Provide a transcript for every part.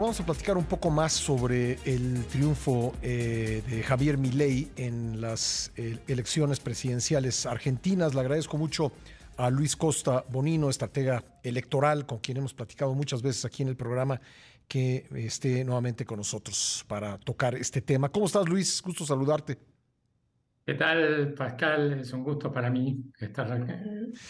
Vamos a platicar un poco más sobre el triunfo eh, de Javier Milei en las eh, elecciones presidenciales argentinas. Le agradezco mucho a Luis Costa Bonino, estratega electoral, con quien hemos platicado muchas veces aquí en el programa, que esté nuevamente con nosotros para tocar este tema. ¿Cómo estás, Luis? Gusto saludarte. ¿Qué tal, Pascal? Es un gusto para mí estar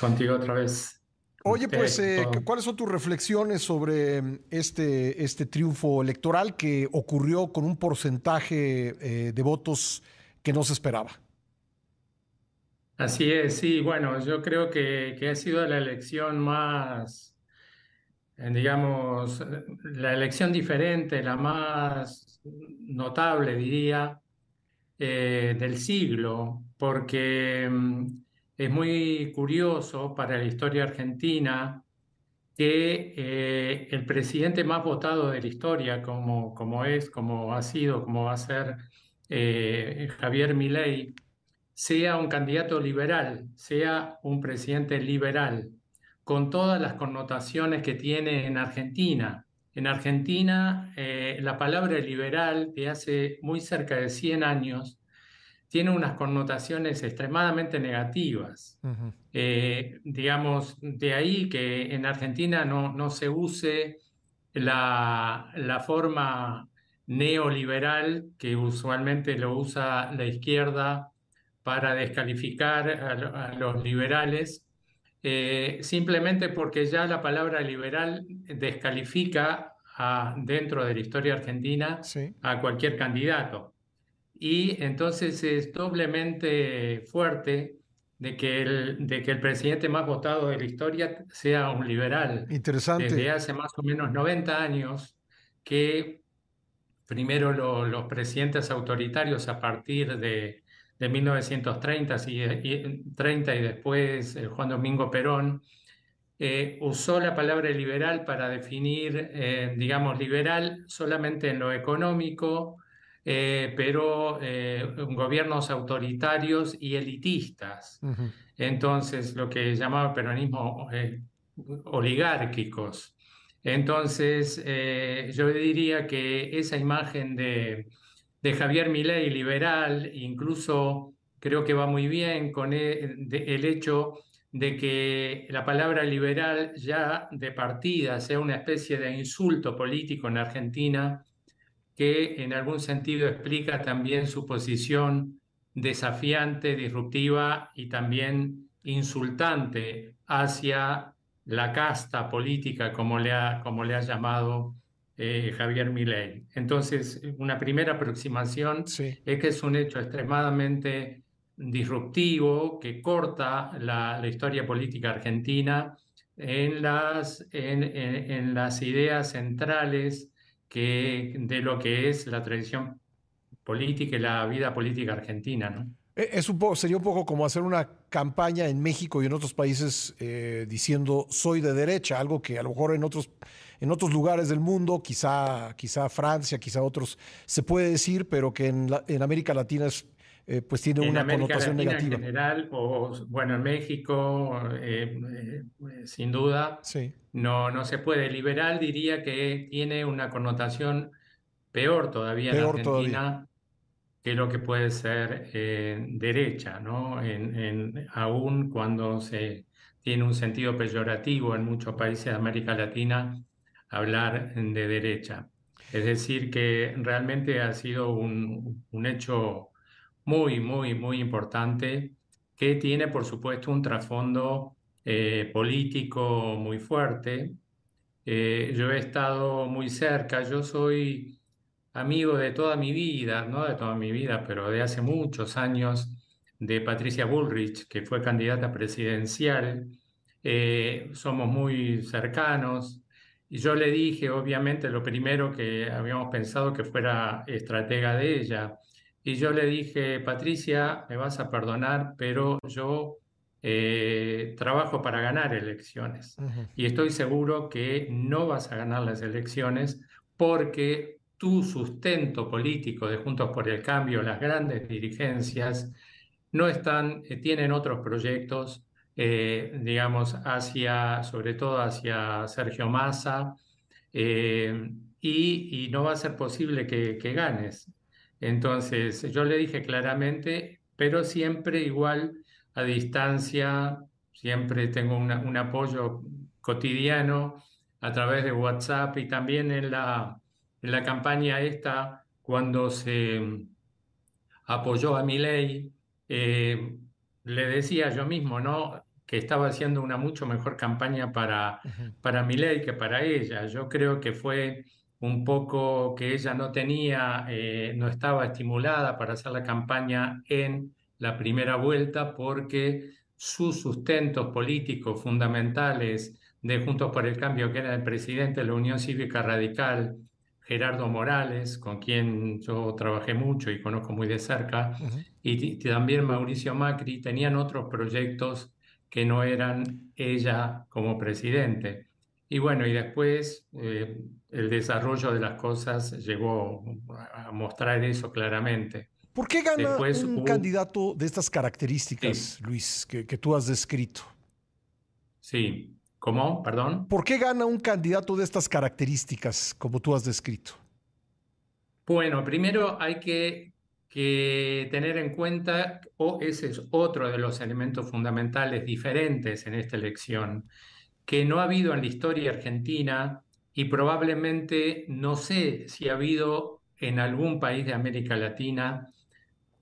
contigo otra vez. Oye, pues, eh, ¿cuáles son tus reflexiones sobre mm, este, este triunfo electoral que ocurrió con un porcentaje eh, de votos que no se esperaba? Así es, sí, bueno, yo creo que, que ha sido la elección más, eh, digamos, la elección diferente, la más notable, diría, del siglo, porque mm, es muy curioso para la historia argentina que eh, el presidente más votado de la historia, como, es, como ha sido, como va a ser eh, Javier Milei, sea un candidato liberal, sea un presidente liberal, con todas las connotaciones que tiene en Argentina. En Argentina, eh, la palabra liberal de hace muy cerca de 100 años tiene unas connotaciones extremadamente negativas. Eh, digamos, de ahí que en Argentina no, no se use la, la, forma neoliberal que usualmente lo usa la izquierda para descalificar a, los liberales, eh, simplemente porque ya la palabra liberal descalifica a, dentro de la historia argentina a cualquier candidato y entonces es doblemente fuerte de que el, de que el presidente más votado de la historia sea un liberal. Interesante. Desde hace más o menos 90 años que primero los presidentes autoritarios a partir de, de 1930 y, 30 y después eh, Juan Domingo Perón, eh, usó la palabra liberal para definir, eh, digamos, liberal solamente en lo económico, eh, pero eh, gobiernos autoritarios y elitistas. Entonces, lo que llamaba peronismo eh, oligárquicos. Entonces, yo diría que esa imagen de, de Javier Milei liberal, incluso creo que va muy bien con el, el hecho de que la palabra liberal ya de partida sea una especie de insulto político en Argentina, que en algún sentido explica también su posición desafiante, disruptiva y también insultante hacia la casta política, como le ha, como le ha llamado eh, Javier Milei. Entonces, una primera aproximación es que es un hecho extremadamente disruptivo que corta la, la historia política argentina en las, en, en las ideas centrales de lo que es la tradición política y la vida política argentina, ¿no? E, es un sería un poco como hacer una campaña en México y en otros países eh, diciendo soy de derecha, algo que a lo mejor en otros, en otros lugares del mundo, quizá, quizá Francia, quizá otros, se puede decir, pero que en, en América Latina es, eh, pues tiene una connotación negativa. En general, o bueno, en México, eh, sin duda, sí. No, no se puede. Liberal diría que tiene una connotación peor todavía en Argentina que lo que puede ser eh, derecha, ¿no? En, aún cuando se tiene un sentido peyorativo en muchos países de América Latina hablar de derecha. Es decir, que realmente ha sido un, un hecho muy, muy, muy importante que tiene, por supuesto, un trasfondo eh, político muy fuerte. Eh, yo he estado muy cerca, yo soy amigo de toda mi vida, no de toda mi vida, pero de hace muchos años, de Patricia Bullrich, que fue candidata presidencial. Eh, somos muy cercanos. Y yo le dije, obviamente, lo primero que habíamos pensado que fuera estratega de ella. Y yo le dije, Patricia, me vas a perdonar, pero yo eh, trabajo para ganar elecciones. Y estoy seguro que no vas a ganar las elecciones porque tu sustento político de Juntos por el Cambio, las grandes dirigencias, no están, eh, tienen otros proyectos, eh, digamos, hacia, sobre todo hacia Sergio Massa y, no va a ser posible que, ganes. Entonces, yo le dije claramente, pero siempre igual a distancia, siempre tengo un apoyo cotidiano a través de WhatsApp y también en la, en la campaña esta, cuando se apoyó a mi ley, eh, le decía yo mismo, ¿no? que estaba haciendo una mucho mejor campaña para, para ley que para ella. Yo creo que fue un poco que ella no tenía, eh, no estaba estimulada para hacer la campaña en la primera vuelta porque sus sustentos políticos fundamentales de Juntos por el Cambio, que era el presidente de la Unión Cívica Radical, Gerardo Morales, con quien yo trabajé mucho y conozco muy de cerca, y también Mauricio Macri, tenían otros proyectos que no eran ella como presidente. Y bueno, y después eh, el desarrollo de las cosas llegó a mostrar eso claramente. ¿Por qué gana un candidato de estas características, Luis, que, que, tú has descrito? Sí, ¿cómo? Perdón. ¿Por qué gana un candidato de estas características, como tú has descrito? Bueno, primero hay que que tener en cuenta, o ese es otro de los elementos fundamentales diferentes en esta elección, que no ha habido en la historia argentina y probablemente no sé si ha habido en algún país de América Latina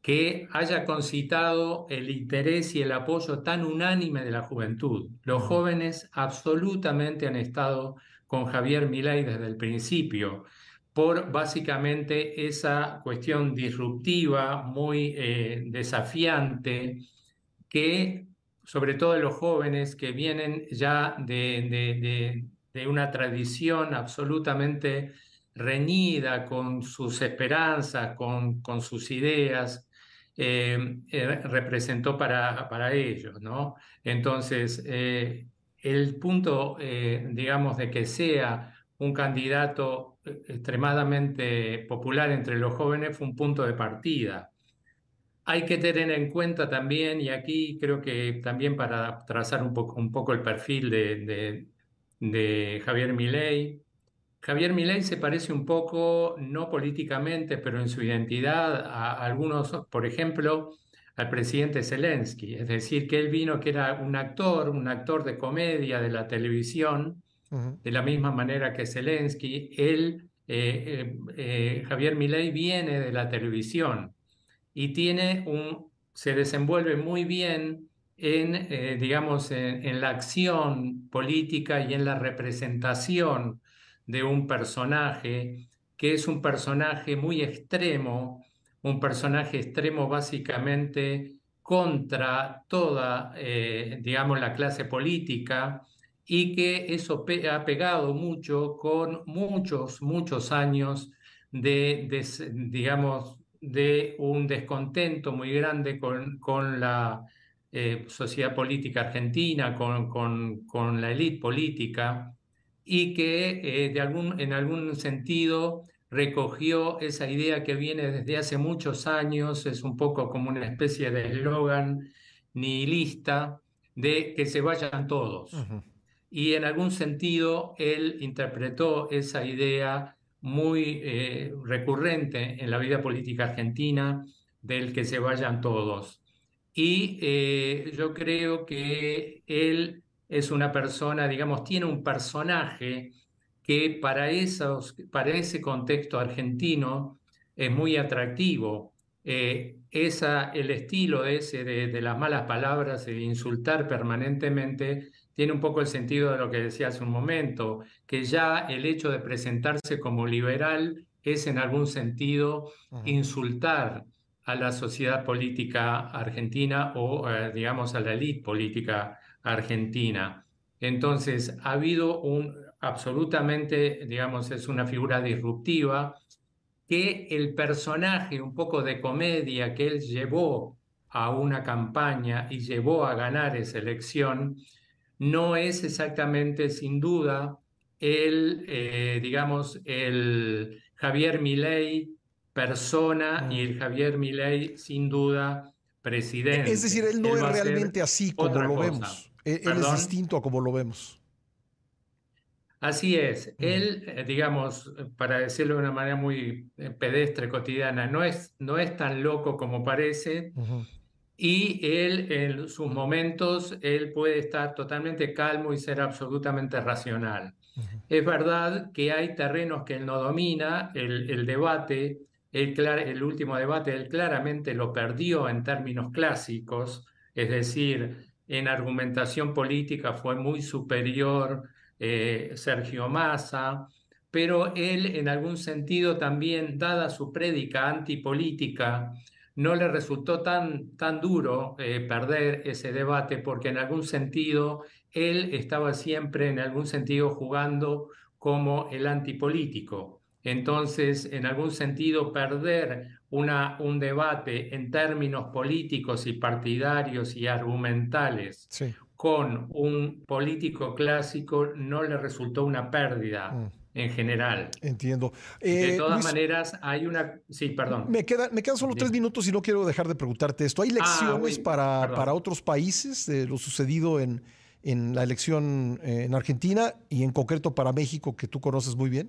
que haya concitado el interés y el apoyo tan unánime de la juventud. Los jóvenes absolutamente han estado con Javier Milei desde el principio por básicamente esa cuestión disruptiva, muy eh, desafiante, que sobre todo los jóvenes que vienen ya de, una tradición absolutamente reñida con sus esperanzas, con, con sus ideas, eh, eh, representó para, para ellos. ¿no? Entonces, el punto, digamos, de que sea un candidato extremadamente popular entre los jóvenes fue un punto de partida. Hay que tener en cuenta también, y aquí creo que también para trazar un poco, un poco el perfil de, de, Javier Milei, Javier Milei se parece un poco, no políticamente, pero en su identidad, a algunos, por ejemplo, al presidente Zelensky. Es decir, que él vino que era un actor, un actor de comedia de la televisión, de la misma manera que Zelensky, él, eh, eh, eh, Javier Milei viene de la televisión y tiene un, se desenvuelve muy bien en, digamos, en, la acción política y en la representación de un personaje que es un personaje muy extremo, un personaje extremo básicamente contra toda, digamos, la clase política, y que eso ha pegado mucho con muchos, muchos años de, digamos, de un descontento muy grande con, con la eh, sociedad política argentina, con, con, con la élite política, y que eh, de algún, en algún sentido recogió esa idea que viene desde hace muchos años, es un poco como una especie de eslogan nihilista de que se vayan todos y en algún sentido él interpretó esa idea muy eh, recurrente en la vida política argentina del que se vayan todos. Y eh, yo creo que él es una persona, digamos, tiene un personaje que para, esos, para ese contexto argentino es muy atractivo. Eh, esa, el estilo ese de, de las malas palabras de insultar permanentemente tiene un poco el sentido de lo que decía hace un momento, que ya el hecho de presentarse como liberal es en algún sentido insultar a la sociedad política argentina o, eh, digamos, a la élite política argentina. Entonces, ha habido un, absolutamente, digamos, es una figura disruptiva, que el personaje un poco de comedia que él llevó a una campaña y llevó a ganar esa elección, no es exactamente, sin duda, el, eh, digamos, el Javier Milei persona y el Javier Milei, sin duda, presidente. Es decir, él no es realmente así como lo vemos. Él, es distinto a como lo vemos. Así es. Él, eh, digamos, para decirlo de una manera muy eh, pedestre, cotidiana, no es, no es tan loco como parece. Y él, en sus momentos, él puede estar totalmente calmo y ser absolutamente racional. Es verdad que hay terrenos que él no domina, el, el debate, el, último debate, él claramente lo perdió en términos clásicos, es decir, en argumentación política fue muy superior eh, Sergio Massa, pero él en algún sentido también, dada su prédica antipolítica, no le resultó tan, tan duro eh, perder ese debate porque en algún sentido él estaba siempre en algún sentido jugando como el antipolítico. Entonces, en algún sentido, perder una, un debate en términos políticos y partidarios y argumentales con un político clásico no le resultó una pérdida. Mm. En general. Entiendo. de eh, todas maneras, hay una. Sí, perdón. Me, queda, me quedan solo tres minutos y no quiero dejar de preguntarte esto. ¿Hay ah, lecciones para, para otros países de lo sucedido en, en la elección eh, en Argentina y en concreto para México que tú conoces muy bien?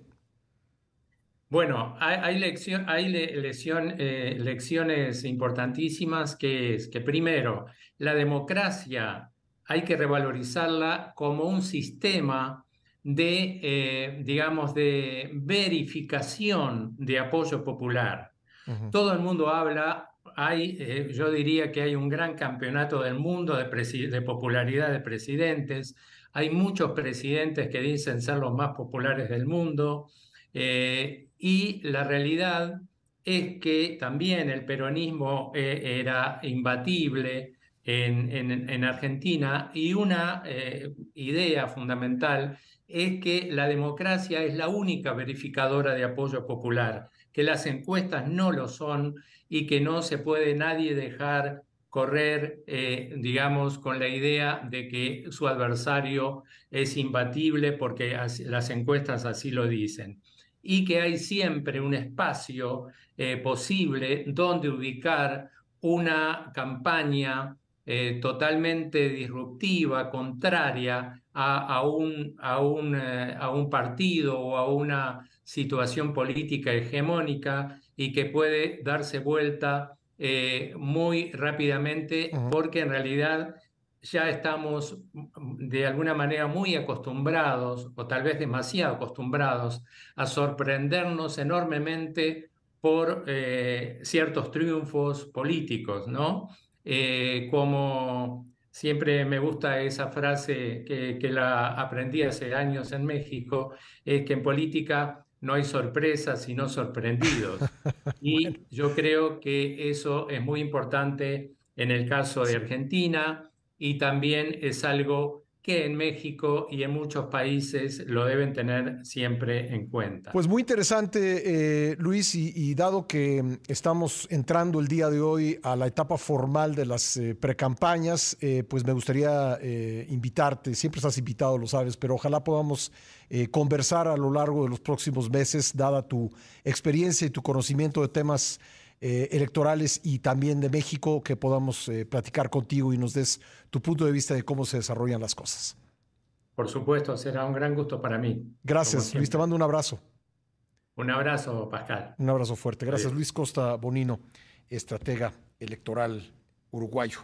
Bueno, hay, hay, hay eh, lecciones importantísimas que es que primero, la democracia hay que revalorizarla como un sistema de, eh, digamos, de verificación de apoyo popular. Todo el mundo habla, hay, eh, yo diría que hay un gran campeonato del mundo de, de popularidad de presidentes, hay muchos presidentes que dicen ser los más populares del mundo. Eh, y la realidad es que también el peronismo eh, era imbatible en, en, Argentina y una eh, idea fundamental es que la democracia es la única verificadora de apoyo popular, que las encuestas no lo son y que no se puede nadie dejar correr, digamos, con la idea de que su adversario es imbatible porque las encuestas así lo dicen y que hay siempre un espacio eh, posible donde ubicar una campaña eh, totalmente disruptiva, contraria a, un, a, un, eh, a, un, partido o a una situación política hegemónica y que puede darse vuelta muy rápidamente porque en realidad ya estamos mm, de alguna manera muy acostumbrados, o tal vez demasiado acostumbrados, a sorprendernos enormemente por eh, ciertos triunfos políticos, ¿no? Eh, como siempre me gusta esa frase que, que, la aprendí hace años en México, es que en política no hay sorpresas, sino sorprendidos. Y yo creo que eso es muy importante en el caso de Argentina, y también es algo que en México y en muchos países lo deben tener siempre en cuenta. Pues muy interesante, eh, Luis, y, dado que estamos entrando el día de hoy a la etapa formal de las eh, precampañas, eh, pues me gustaría invitarte, siempre estás invitado, lo sabes, pero ojalá podamos conversar a lo largo de los próximos meses, dada tu experiencia y tu conocimiento de temas eh, electorales y también de México, que podamos eh, platicar contigo y nos des tu punto de vista de cómo se desarrollan las cosas. Por supuesto, será un gran gusto para mí. Gracias, Luis, te mando un abrazo. Un abrazo, Pascal. Un abrazo fuerte. Gracias, Luis Costa Bonino, estratega electoral uruguayo.